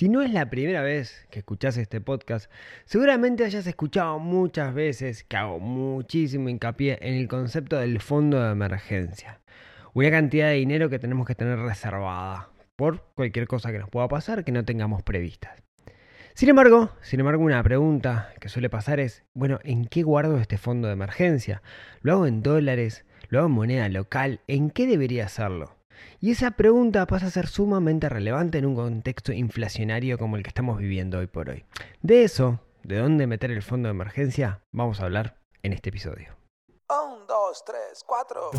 Si no es la primera vez que escuchás este podcast, seguramente hayas escuchado muchas veces que hago muchísimo hincapié en el concepto del fondo de emergencia. Una cantidad de dinero que tenemos que tener reservada por cualquier cosa que nos pueda pasar que no tengamos previstas. Sin embargo, sin embargo, una pregunta que suele pasar es, bueno, ¿en qué guardo este fondo de emergencia? ¿Lo hago en dólares? ¿Lo hago en moneda local? ¿En qué debería hacerlo? Y esa pregunta pasa a ser sumamente relevante en un contexto inflacionario como el que estamos viviendo hoy por hoy. De eso, de dónde meter el fondo de emergencia, vamos a hablar en este episodio. Un, dos, tres, cuatro.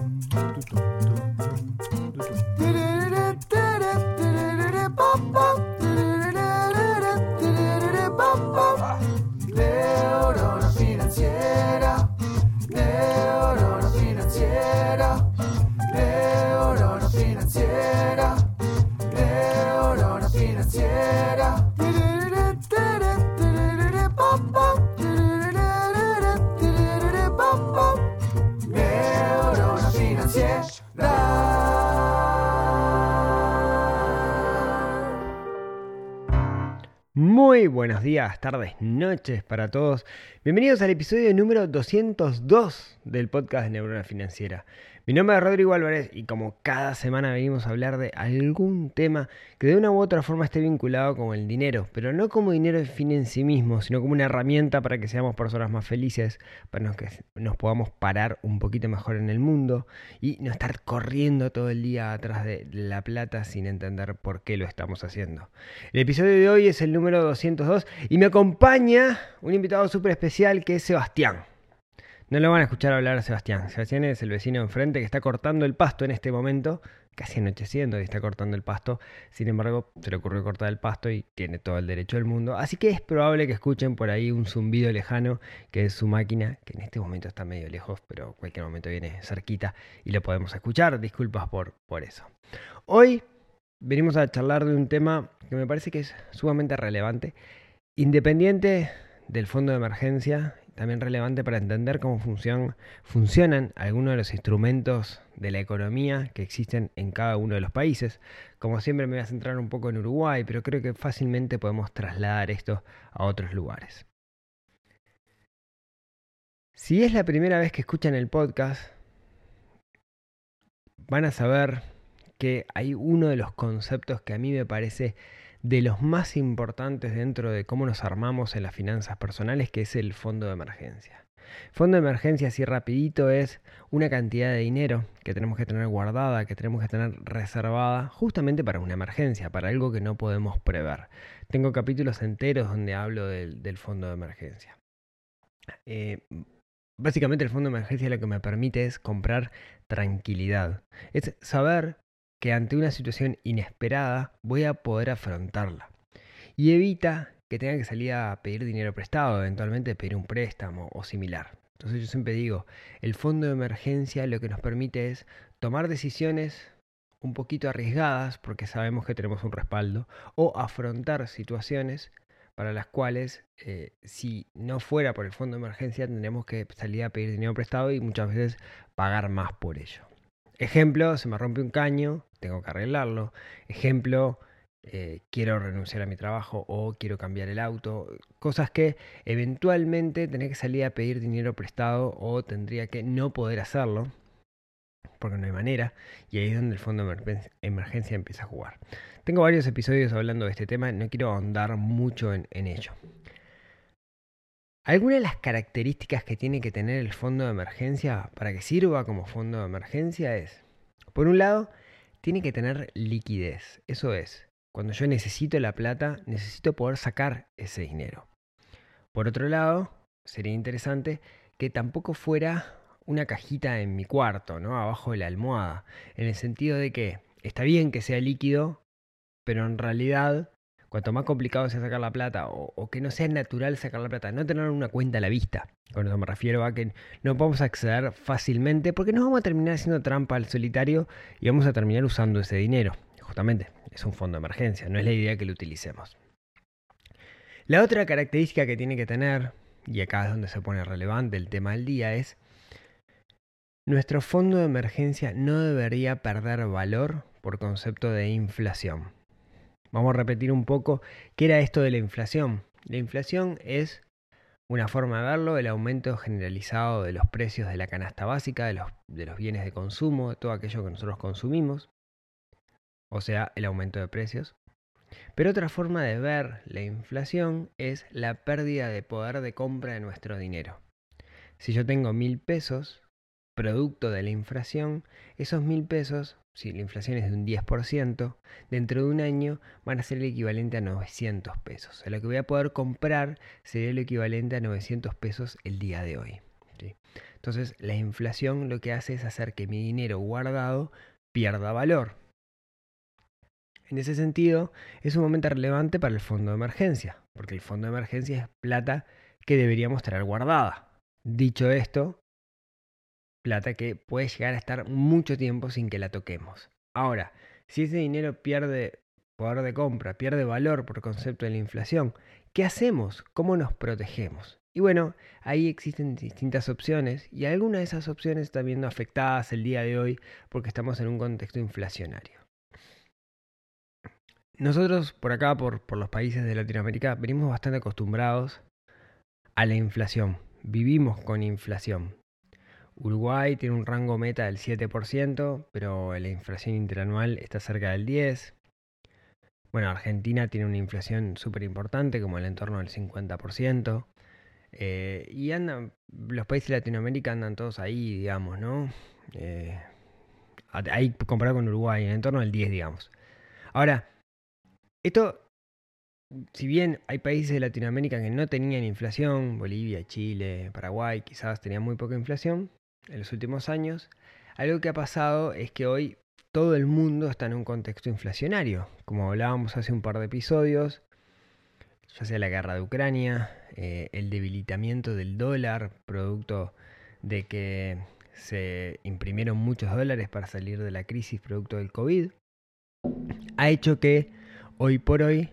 Días, tardes, noches para todos. Bienvenidos al episodio número 202 del podcast de Neurona Financiera. Mi nombre es Rodrigo Álvarez y como cada semana venimos a hablar de algún tema que de una u otra forma esté vinculado con el dinero, pero no como dinero de fin en sí mismo, sino como una herramienta para que seamos personas más felices, para que nos podamos parar un poquito mejor en el mundo y no estar corriendo todo el día atrás de la plata sin entender por qué lo estamos haciendo. El episodio de hoy es el número 202 y me acompaña un invitado súper especial que es Sebastián. No lo van a escuchar hablar a Sebastián. Sebastián es el vecino enfrente que está cortando el pasto en este momento, casi anocheciendo y está cortando el pasto. Sin embargo, se le ocurrió cortar el pasto y tiene todo el derecho del mundo. Así que es probable que escuchen por ahí un zumbido lejano, que es su máquina, que en este momento está medio lejos, pero cualquier momento viene cerquita y lo podemos escuchar. Disculpas por, por eso. Hoy venimos a charlar de un tema que me parece que es sumamente relevante, independiente del fondo de emergencia también relevante para entender cómo funcionan, funcionan algunos de los instrumentos de la economía que existen en cada uno de los países. Como siempre me voy a centrar un poco en Uruguay, pero creo que fácilmente podemos trasladar esto a otros lugares. Si es la primera vez que escuchan el podcast, van a saber que hay uno de los conceptos que a mí me parece de los más importantes dentro de cómo nos armamos en las finanzas personales, que es el fondo de emergencia. Fondo de emergencia, así rapidito, es una cantidad de dinero que tenemos que tener guardada, que tenemos que tener reservada, justamente para una emergencia, para algo que no podemos prever. Tengo capítulos enteros donde hablo del, fondo de emergencia. Eh, básicamente el fondo de emergencia lo que me permite es comprar tranquilidad. Es saber que ante una situación inesperada voy a poder afrontarla. Y evita que tenga que salir a pedir dinero prestado, eventualmente pedir un préstamo o similar. Entonces yo siempre digo, el fondo de emergencia lo que nos permite es tomar decisiones un poquito arriesgadas porque sabemos que tenemos un respaldo o afrontar situaciones para las cuales eh, si no fuera por el fondo de emergencia tendremos que salir a pedir dinero prestado y muchas veces pagar más por ello. Ejemplo, se me rompe un caño, tengo que arreglarlo. Ejemplo, eh, quiero renunciar a mi trabajo o quiero cambiar el auto. Cosas que eventualmente tendría que salir a pedir dinero prestado o tendría que no poder hacerlo porque no hay manera. Y ahí es donde el fondo de emergencia empieza a jugar. Tengo varios episodios hablando de este tema, no quiero ahondar mucho en, en ello. Algunas de las características que tiene que tener el fondo de emergencia para que sirva como fondo de emergencia es, por un lado, tiene que tener liquidez. Eso es, cuando yo necesito la plata, necesito poder sacar ese dinero. Por otro lado, sería interesante que tampoco fuera una cajita en mi cuarto, ¿no? Abajo de la almohada. En el sentido de que está bien que sea líquido, pero en realidad cuanto más complicado sea sacar la plata o, que no sea natural sacar la plata, no tener una cuenta a la vista. Con eso me refiero a que no podemos acceder fácilmente porque nos vamos a terminar haciendo trampa al solitario y vamos a terminar usando ese dinero. Justamente, es un fondo de emergencia, no es la idea que lo utilicemos. La otra característica que tiene que tener, y acá es donde se pone relevante el tema del día, es nuestro fondo de emergencia no debería perder valor por concepto de inflación. Vamos a repetir un poco qué era esto de la inflación. La inflación es una forma de verlo, el aumento generalizado de los precios de la canasta básica, de los, de los bienes de consumo, de todo aquello que nosotros consumimos, o sea, el aumento de precios. Pero otra forma de ver la inflación es la pérdida de poder de compra de nuestro dinero. Si yo tengo mil pesos, producto de la inflación, esos mil pesos, si la inflación es de un 10%, dentro de un año van a ser el equivalente a 900 pesos. lo que voy a poder comprar sería el equivalente a 900 pesos el día de hoy. Entonces, la inflación lo que hace es hacer que mi dinero guardado pierda valor. En ese sentido, es un momento relevante para el fondo de emergencia, porque el fondo de emergencia es plata que deberíamos tener guardada. Dicho esto, plata que puede llegar a estar mucho tiempo sin que la toquemos. Ahora, si ese dinero pierde poder de compra, pierde valor por concepto de la inflación, ¿qué hacemos? ¿Cómo nos protegemos? Y bueno, ahí existen distintas opciones y algunas de esas opciones están viendo afectadas el día de hoy porque estamos en un contexto inflacionario. Nosotros por acá, por, por los países de Latinoamérica, venimos bastante acostumbrados a la inflación. Vivimos con inflación. Uruguay tiene un rango meta del 7%, pero la inflación interanual está cerca del 10%. Bueno, Argentina tiene una inflación súper importante, como el entorno del 50%. Eh, y andan, los países de Latinoamérica andan todos ahí, digamos, ¿no? Eh, ahí comparado con Uruguay, en el entorno del 10, digamos. Ahora, esto, si bien hay países de Latinoamérica que no tenían inflación, Bolivia, Chile, Paraguay, quizás tenían muy poca inflación, en los últimos años, algo que ha pasado es que hoy todo el mundo está en un contexto inflacionario. Como hablábamos hace un par de episodios, ya sea la guerra de Ucrania, eh, el debilitamiento del dólar, producto de que se imprimieron muchos dólares para salir de la crisis producto del COVID, ha hecho que hoy por hoy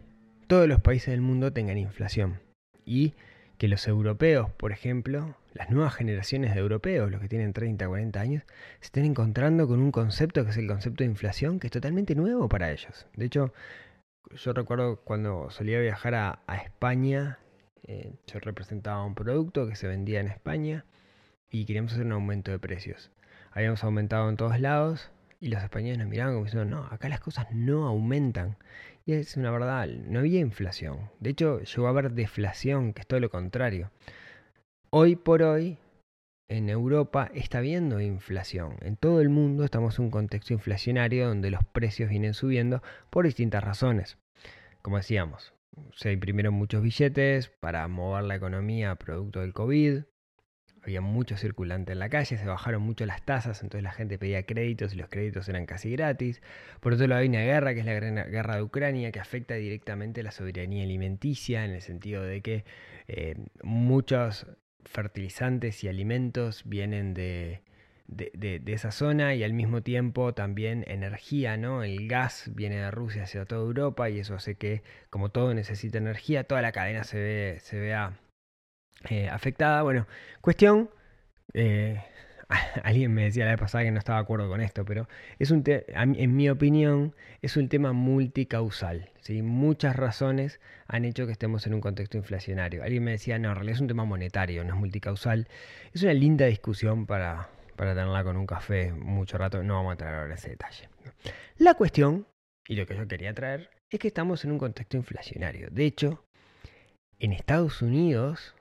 todos los países del mundo tengan inflación. Y que los europeos, por ejemplo, las nuevas generaciones de europeos, los que tienen 30, 40 años, se estén encontrando con un concepto que es el concepto de inflación, que es totalmente nuevo para ellos. De hecho, yo recuerdo cuando solía viajar a, España, eh, yo representaba un producto que se vendía en España y queríamos hacer un aumento de precios. Habíamos aumentado en todos lados y los españoles nos miraban como diciendo, no, acá las cosas no aumentan. Y es una verdad, no había inflación. De hecho, llegó a haber deflación, que es todo lo contrario. Hoy por hoy, en Europa está habiendo inflación. En todo el mundo estamos en un contexto inflacionario donde los precios vienen subiendo por distintas razones. Como decíamos, se imprimieron muchos billetes para mover la economía producto del COVID. Había mucho circulante en la calle, se bajaron mucho las tasas, entonces la gente pedía créditos y los créditos eran casi gratis. Por otro lado hay una guerra, que es la guerra de Ucrania, que afecta directamente la soberanía alimenticia, en el sentido de que eh, muchos fertilizantes y alimentos vienen de, de, esa zona y al mismo tiempo también energía, ¿no? El gas viene de Rusia hacia toda Europa y eso hace que, como todo necesita energía, toda la cadena se, ve, se vea eh, afectada. Bueno, cuestión, eh, alguien me decía la vez pasada que no estaba de acuerdo con esto, pero es un en mi opinión es un tema multicausal. ¿sí? Muchas razones han hecho que estemos en un contexto inflacionario. Alguien me decía, no, en realidad es un tema monetario, no es multicausal. Es una linda discusión para, para tenerla con un café mucho rato. No vamos a traer ahora ese detalle. La cuestión, y lo que yo quería traer, es que estamos en un contexto inflacionario. De hecho, en Estados Unidos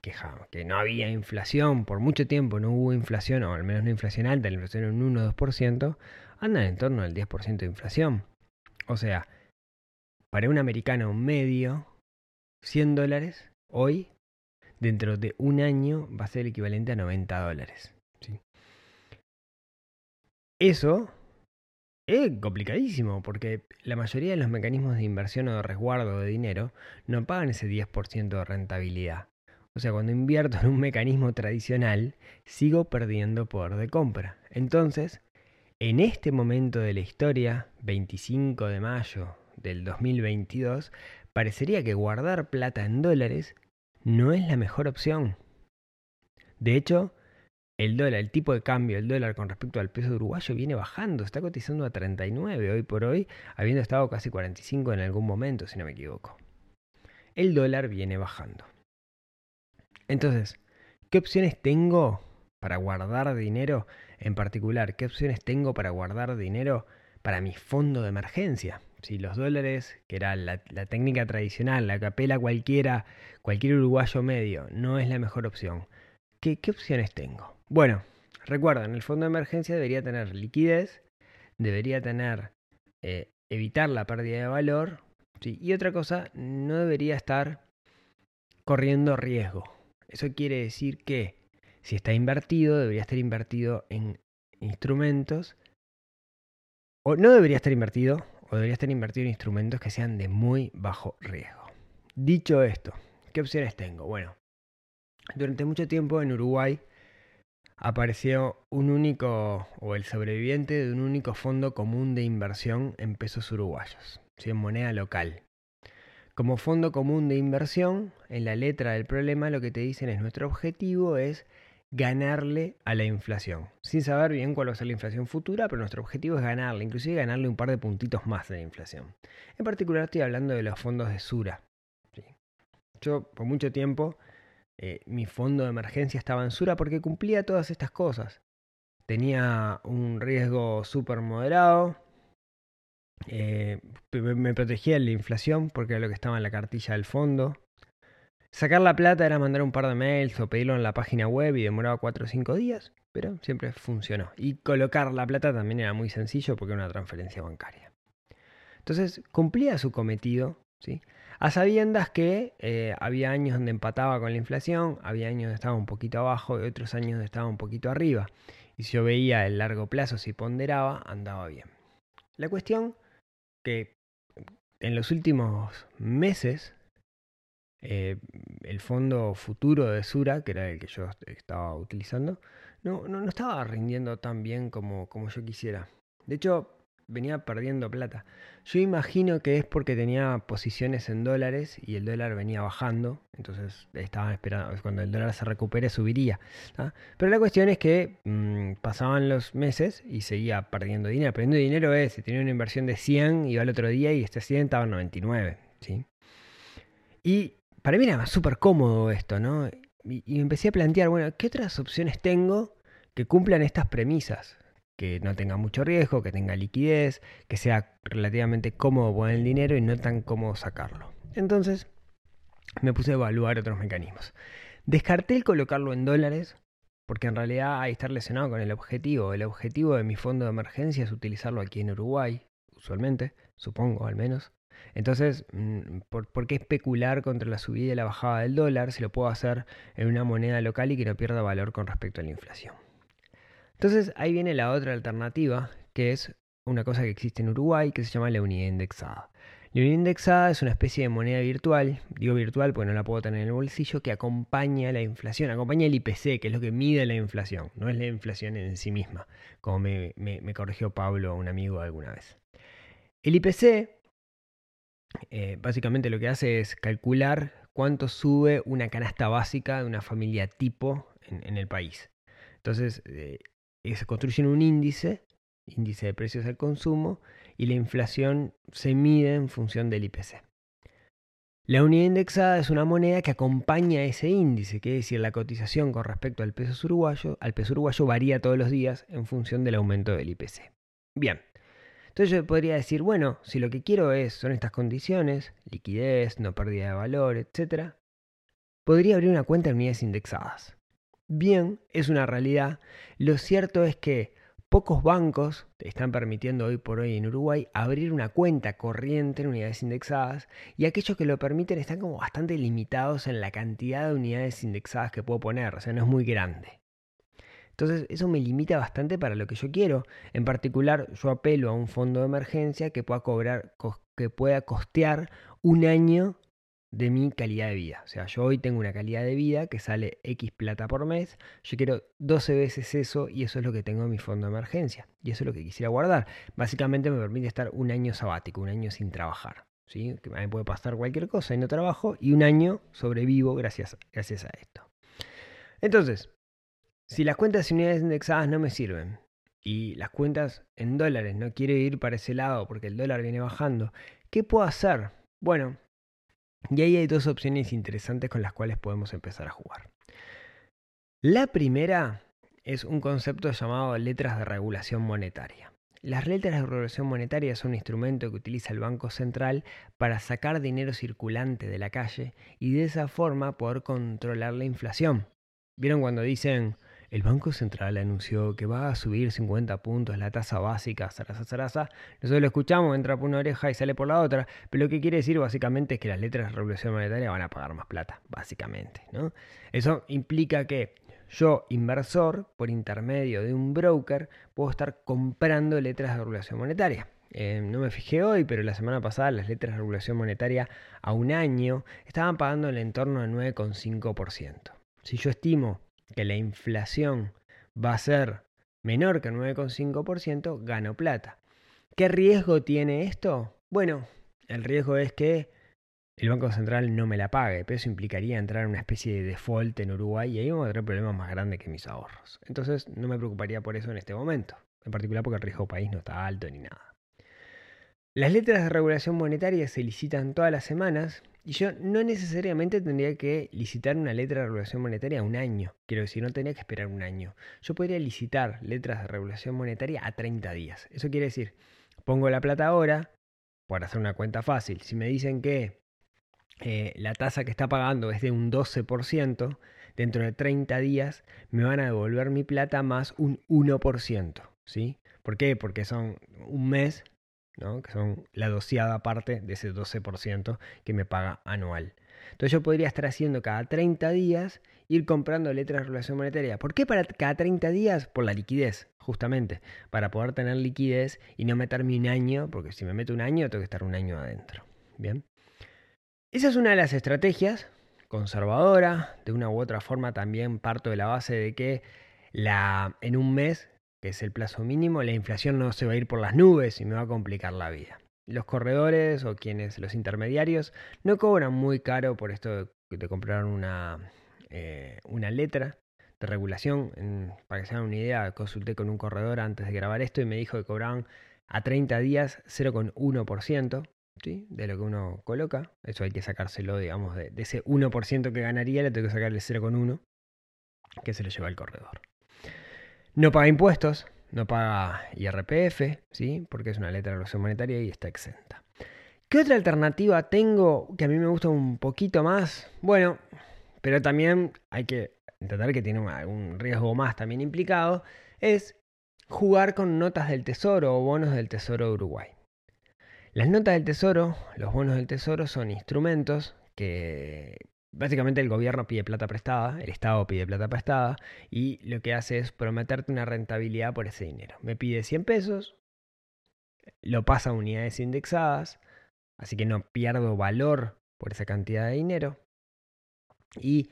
que, no había inflación, por mucho tiempo no hubo inflación, o al menos no inflación alta, la inflación en un 1-2%, andan en torno al 10% de inflación. O sea, para un americano medio, 100 dólares hoy, dentro de un año, va a ser el equivalente a 90 dólares. Eso es complicadísimo, porque la mayoría de los mecanismos de inversión o de resguardo de dinero no pagan ese 10% de rentabilidad. O sea, cuando invierto en un mecanismo tradicional, sigo perdiendo poder de compra. Entonces, en este momento de la historia, 25 de mayo del 2022, parecería que guardar plata en dólares no es la mejor opción. De hecho, el dólar, el tipo de cambio, el dólar con respecto al peso uruguayo viene bajando, está cotizando a 39 hoy por hoy, habiendo estado casi 45 en algún momento, si no me equivoco. El dólar viene bajando. Entonces, ¿qué opciones tengo para guardar dinero? En particular, ¿qué opciones tengo para guardar dinero para mi fondo de emergencia? Si los dólares, que era la, técnica tradicional, la que apela cualquiera, cualquier uruguayo medio, no es la mejor opción. ¿Qué, qué opciones tengo? Bueno, recuerden, el fondo de emergencia debería tener liquidez, debería tener eh, evitar la pérdida de valor, y otra cosa, no debería estar corriendo riesgo. Eso quiere decir que si está invertido, debería estar invertido en instrumentos, o no debería estar invertido, o debería estar invertido en instrumentos que sean de muy bajo riesgo. Dicho esto, ¿qué opciones tengo? Bueno, durante mucho tiempo en Uruguay apareció un único, o el sobreviviente de un único fondo común de inversión en pesos uruguayos, en moneda local. Como fondo común de inversión, en la letra del problema lo que te dicen es nuestro objetivo es ganarle a la inflación, sin saber bien cuál va a ser la inflación futura, pero nuestro objetivo es ganarle, inclusive ganarle un par de puntitos más de la inflación. En particular estoy hablando de los fondos de Sura. Yo por mucho tiempo eh, mi fondo de emergencia estaba en Sura porque cumplía todas estas cosas. Tenía un riesgo súper moderado, eh, me protegía de la inflación porque era lo que estaba en la cartilla del fondo. Sacar la plata era mandar un par de mails o pedirlo en la página web y demoraba 4 o 5 días, pero siempre funcionó. Y colocar la plata también era muy sencillo porque era una transferencia bancaria. Entonces cumplía su cometido, ¿sí? A sabiendas que eh, había años donde empataba con la inflación, había años donde estaba un poquito abajo y otros años donde estaba un poquito arriba. Y si yo veía el largo plazo, si ponderaba, andaba bien. La cuestión que en los últimos meses eh, el fondo futuro de Sura, que era el que yo estaba utilizando, no, no, no estaba rindiendo tan bien como, como yo quisiera. De hecho, venía perdiendo plata. Yo imagino que es porque tenía posiciones en dólares y el dólar venía bajando, entonces estaban esperando, cuando el dólar se recupere subiría. Pero la cuestión es que mm, pasaban los meses y seguía perdiendo dinero. Perdiendo dinero es, si tenía una inversión de 100, iba al otro día y este 100 estaba en 99. ¿sí? Y para mí era súper cómodo esto, ¿no? Y, y empecé a plantear, bueno, ¿qué otras opciones tengo que cumplan estas premisas? Que no tenga mucho riesgo, que tenga liquidez, que sea relativamente cómodo poner el dinero y no tan cómodo sacarlo. Entonces me puse a evaluar otros mecanismos. Descarté el colocarlo en dólares, porque en realidad hay estar lesionado con el objetivo. El objetivo de mi fondo de emergencia es utilizarlo aquí en Uruguay, usualmente, supongo al menos. Entonces, mm, ¿por, ¿por, qué especular contra la subida y la bajada del dólar si lo puedo hacer en una moneda local y que no pierda valor con respecto a la inflación? Entonces ahí viene la otra alternativa, que es una cosa que existe en Uruguay, que se llama la unidad indexada. La unidad indexada es una especie de moneda virtual, digo virtual porque no la puedo tener en el bolsillo, que acompaña la inflación, acompaña el IPC, que es lo que mide la inflación, no es la inflación en sí misma, como me, corrigió Pablo, un amigo alguna vez. El IPC eh, básicamente lo que hace es calcular cuánto sube una canasta básica de una familia tipo en, el país. Entonces, eh, se construye un índice, índice de precios al consumo, y la inflación se mide en función del IPC. La unidad indexada es una moneda que acompaña ese índice, que es decir, la cotización con respecto al peso uruguayo, al peso uruguayo varía todos los días en función del aumento del IPC. Bien, entonces yo podría decir, bueno, si lo que quiero es, son estas condiciones, liquidez, no pérdida de valor, etc., podría abrir una cuenta en unidades indexadas bien, es una realidad. Lo cierto es que pocos bancos te están permitiendo hoy por hoy en Uruguay abrir una cuenta corriente en unidades indexadas y aquellos que lo permiten están como bastante limitados en la cantidad de unidades indexadas que puedo poner, o sea, no es muy grande. Entonces eso me limita bastante para lo que yo quiero. En particular, yo apelo a un fondo de emergencia que pueda cobrar, que pueda costear un año de mi calidad de vida. O sea, yo hoy tengo una calidad de vida que sale X plata por mes, yo quiero 12 veces eso y eso es lo que tengo en mi fondo de emergencia. Y eso es lo que quisiera guardar. Básicamente me permite estar un año sabático, un año sin trabajar. ¿sí? Que me puede pasar cualquier cosa y no trabajo y un año sobrevivo gracias, gracias a esto. Entonces, Si las cuentas en unidades indexadas no me sirven y las cuentas en dólares no quiero ir para ese lado porque el dólar viene bajando, ¿qué puedo hacer? Bueno, y ahí hay dos opciones interesantes con las cuales podemos empezar a jugar. La primera es un concepto llamado letras de regulación monetaria. Las letras de regulación monetaria son un instrumento que utiliza el Banco Central para sacar dinero circulante de la calle y de esa forma poder controlar la inflación. ¿Vieron cuando dicen el Banco Central anunció que va a subir 50 puntos la tasa básica, zaraza, zaraza? Nosotros lo escuchamos, entra por una oreja y sale por la otra, pero lo que quiere decir básicamente es que las letras de regulación monetaria van a pagar más plata, básicamente. ¿no? Eso implica que yo, inversor, por intermedio de un broker, puedo estar comprando letras de regulación monetaria. Eh, no me fijé hoy, pero la semana pasada las letras de regulación monetaria a un año estaban pagando en el entorno del 9,5%. Si yo estimo que la inflación va a ser menor que el 9,5%, gano plata. ¿Qué riesgo tiene esto? Bueno, el riesgo es que el Banco Central no me la pague, pero eso implicaría entrar en una especie de default en Uruguay y ahí vamos a tener problemas más grandes que mis ahorros. Entonces no me preocuparía por eso en este momento, en particular porque el riesgo país no está alto ni nada. Las letras de regulación monetaria se licitan todas las semanas y yo no necesariamente tendría que licitar una letra de regulación monetaria a un año. Quiero decir, no tendría que esperar un año. Yo podría licitar letras de regulación monetaria a 30 días. Eso quiere decir, pongo la plata ahora, por hacer una cuenta fácil. Si me dicen que eh, la tasa que está pagando es de un 12%, dentro de 30 días me van a devolver mi plata más un 1%. ¿sí? ¿Por qué? Porque son un mes, que son la doceada parte de ese 12% que me paga anual. Entonces yo podría estar haciendo cada 30 días ir comprando letras de regulación monetaria. ¿Por qué para cada 30 días? Por la liquidez, justamente. Para poder tener liquidez y no meterme un año, porque si me meto un año tengo que estar un año adentro. Bien. Esa es una de las estrategias conservadora. De una u otra forma también parto de la base de que la, en un mes, que es el plazo mínimo, la inflación no se va a ir por las nubes y me va a complicar la vida. Los corredores o quienes, los intermediarios, no cobran muy caro por esto de, de comprar una, eh, una letra de regulación. Para que se hagan una idea, consulté con un corredor antes de grabar esto y me dijo que cobraban a 30 días 0,1% de lo que uno coloca. Eso hay que sacárselo, digamos, de, ese 1% que ganaría, le tengo que sacarle 0,1 que se lo lleva el corredor. No paga impuestos, no paga IRPF, ¿sí? porque es una letra de relación monetaria y está exenta. ¿Qué otra alternativa tengo que a mí me gusta un poquito más? Bueno, pero también hay que entender que tiene algún riesgo más también implicado, es jugar con notas del tesoro o bonos del tesoro de Uruguay. Las notas del tesoro, los bonos del tesoro son instrumentos que básicamente el gobierno pide plata prestada, el Estado pide plata prestada y lo que hace es prometerte una rentabilidad por ese dinero. Me pide 100 pesos, lo pasa a unidades indexadas, así que no pierdo valor por esa cantidad de dinero y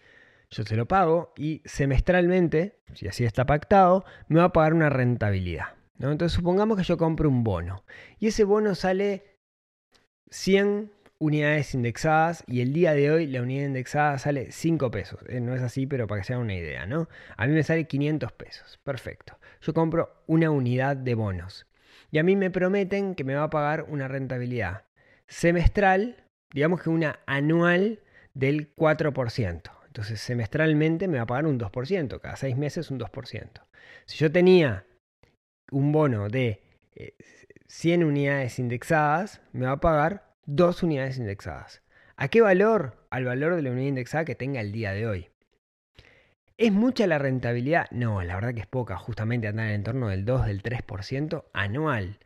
yo se lo pago y semestralmente, si así está pactado, me va a pagar una rentabilidad. Entonces supongamos que yo compro un bono y ese bono sale 100 unidades indexadas y el día de hoy la unidad indexada sale 5 pesos. Eh, no es así, pero para que se hagan una idea, ¿no? A mí me sale 500 pesos. Perfecto. Yo compro una unidad de bonos y a mí me prometen que me va a pagar una rentabilidad semestral, digamos que una anual del 4%. Entonces semestralmente me va a pagar un 2%, cada 6 meses un 2%. Si yo tenía un bono de 100 eh, unidades indexadas, me va a pagar 2 unidades indexadas. ¿A qué valor? Al valor de la unidad indexada que tenga el día de hoy. ¿Es mucha la rentabilidad? No, la verdad que es poca, justamente andar en el entorno del 2, del 3% anual.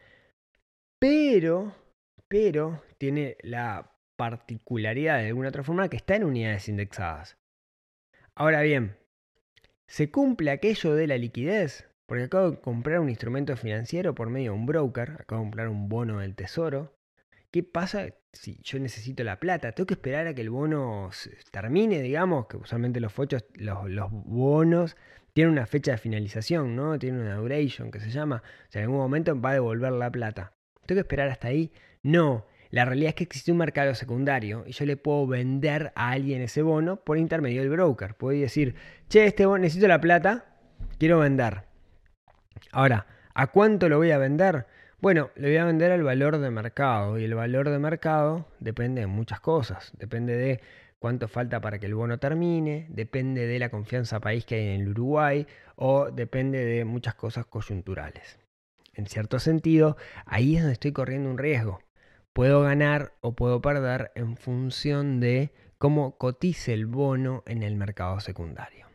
Pero, pero tiene la particularidad de alguna otra forma que está en unidades indexadas. Ahora bien, ¿se cumple aquello de la liquidez? Porque acabo de comprar un instrumento financiero por medio de un broker, acabo de comprar un bono del tesoro. ¿Qué pasa si yo necesito la plata? ¿Tengo que esperar a que el bono termine, digamos? Que usualmente los, fochos, los, bonos tienen una fecha de finalización, ¿no? Tienen una duration que se llama. O sea, en algún momento va a devolver la plata. ¿Tengo que esperar hasta ahí? No. La realidad es que existe un mercado secundario y yo le puedo vender a alguien ese bono por intermedio del broker. Puedo decir, che, este bono necesito la plata, quiero vender. Ahora, ¿a cuánto lo voy a vender? Bueno, le voy a vender al valor de mercado y el valor de mercado depende de muchas cosas. Depende de cuánto falta para que el bono termine, depende de la confianza país que hay en el Uruguay o depende de muchas cosas coyunturales. En cierto sentido, ahí es donde estoy corriendo un riesgo. Puedo ganar o puedo perder en función de cómo cotice el bono en el mercado secundario.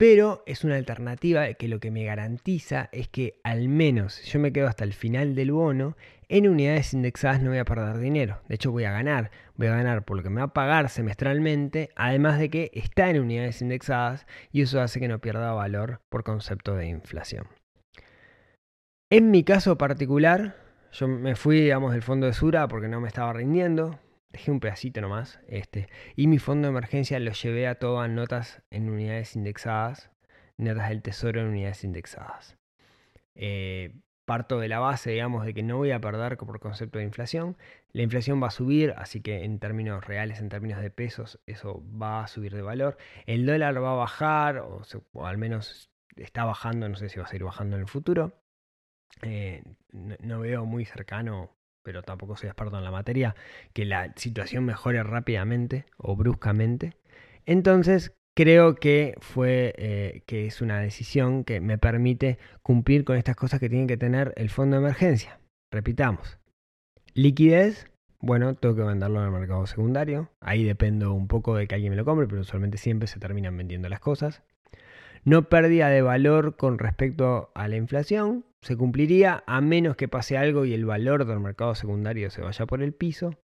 Pero es una alternativa que lo que me garantiza es que al menos yo me quedo hasta el final del bono, en unidades indexadas no voy a perder dinero. De hecho voy a ganar. Voy a ganar por lo que me va a pagar semestralmente, además de que está en unidades indexadas y eso hace que no pierda valor por concepto de inflación. En mi caso particular, yo me fui, digamos, del fondo de Sura porque no me estaba rindiendo. Dejé un pedacito nomás. Este, y mi fondo de emergencia lo llevé a todas notas en unidades indexadas. Notas del tesoro en unidades indexadas. Eh, parto de la base, digamos, de que no voy a perder por concepto de inflación. La inflación va a subir, así que en términos reales, en términos de pesos, eso va a subir de valor. El dólar va a bajar, o, al menos está bajando, no sé si va a seguir bajando en el futuro. Eh, no, veo muy cercano, pero tampoco soy experto en la materia, que la situación mejore rápidamente o bruscamente. Entonces, creo que fue eh, que es una decisión que me permite cumplir con estas cosas que tiene que tener el fondo de emergencia. Repitamos. Liquidez, bueno, tengo que venderlo en el mercado secundario. Ahí dependo un poco de que alguien me lo compre, pero usualmente siempre se terminan vendiendo las cosas. No pérdida de valor con respecto a la inflación. Se cumpliría a menos que pase algo y el valor del mercado secundario se vaya por el piso.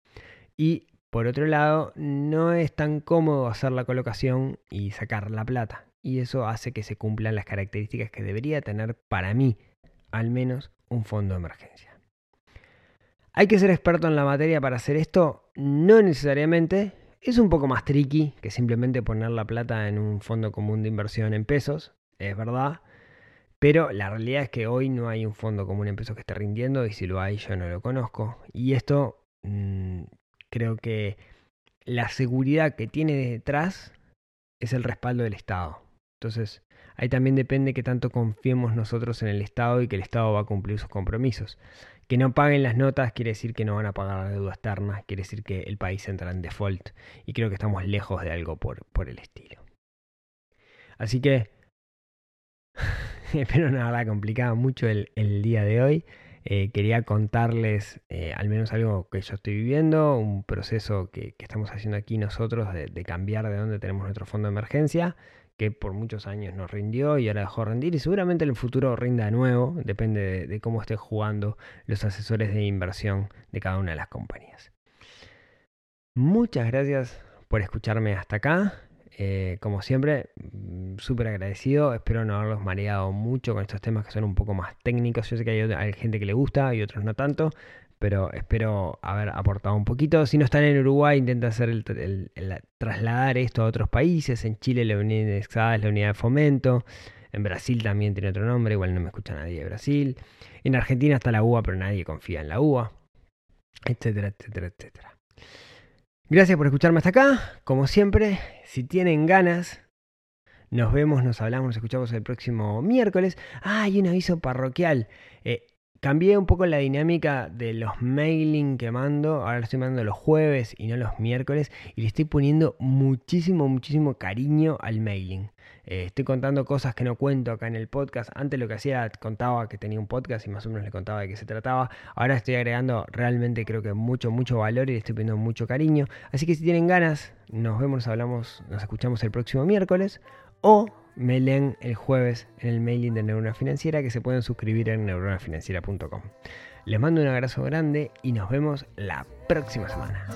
Y por otro lado, no es tan cómodo hacer la colocación y sacar la plata. Y eso hace que se cumplan las características que debería tener para mí, al menos, un fondo de emergencia. ¿Hay que ser experto en la materia para hacer esto? No necesariamente. Es un poco más tricky que simplemente poner la plata en un fondo común de inversión en pesos, es verdad. Pero la realidad es que hoy no hay un fondo común en pesos que esté rindiendo y si lo hay yo no lo conozco. Y esto mmm, creo que la seguridad que tiene detrás es el respaldo del Estado. Entonces, ahí también depende que tanto confiemos nosotros en el Estado y que el Estado va a cumplir sus compromisos. Que no paguen las notas quiere decir que no van a pagar la deuda externa, quiere decir que el país entra en default y creo que estamos lejos de algo por, por el estilo. Así que espero no haberla complicado mucho el, día de hoy. Eh, quería contarles eh, al menos algo que yo estoy viviendo, un proceso que, estamos haciendo aquí nosotros de, de, cambiar de dónde tenemos nuestro fondo de emergencia que por muchos años nos rindió y ahora dejó rendir y seguramente en el futuro rinda de nuevo, depende de, de cómo estén jugando los asesores de inversión de cada una de las compañías. Muchas gracias por escucharme hasta acá. Eh, como siempre, súper agradecido. Espero no haberlos mareado mucho con estos temas que son un poco más técnicos. Yo sé que hay, gente que le gusta y otros no tanto pero espero haber aportado un poquito. Si no están en Uruguay, intenta hacer trasladar esto a otros países. En Chile la unidad indexada es la unidad de fomento. En Brasil también tiene otro nombre, igual no me escucha nadie de Brasil. En Argentina está la UA, pero nadie confía en la UA. Etcétera, etcétera, etcétera. Gracias por escucharme hasta acá. Como siempre, si tienen ganas, nos vemos, nos hablamos, nos escuchamos el próximo miércoles. Ah, y un aviso parroquial. Eh, Cambié un poco la dinámica de los mailing que mando. Ahora estoy mandando los jueves y no los miércoles. Y le estoy poniendo muchísimo, muchísimo cariño al mailing. Eh, estoy contando cosas que no cuento acá en el podcast. Antes lo que hacía, contaba que tenía un podcast y más o menos le contaba de qué se trataba. Ahora estoy agregando realmente creo que mucho, mucho valor y le estoy poniendo mucho cariño. Así que si tienen ganas, nos vemos, nos hablamos, nos escuchamos el próximo miércoles. O me leen el jueves en el mailing de Neurona Financiera que se pueden suscribir en neuronafinanciera.com. Les mando un abrazo grande y nos vemos la próxima semana.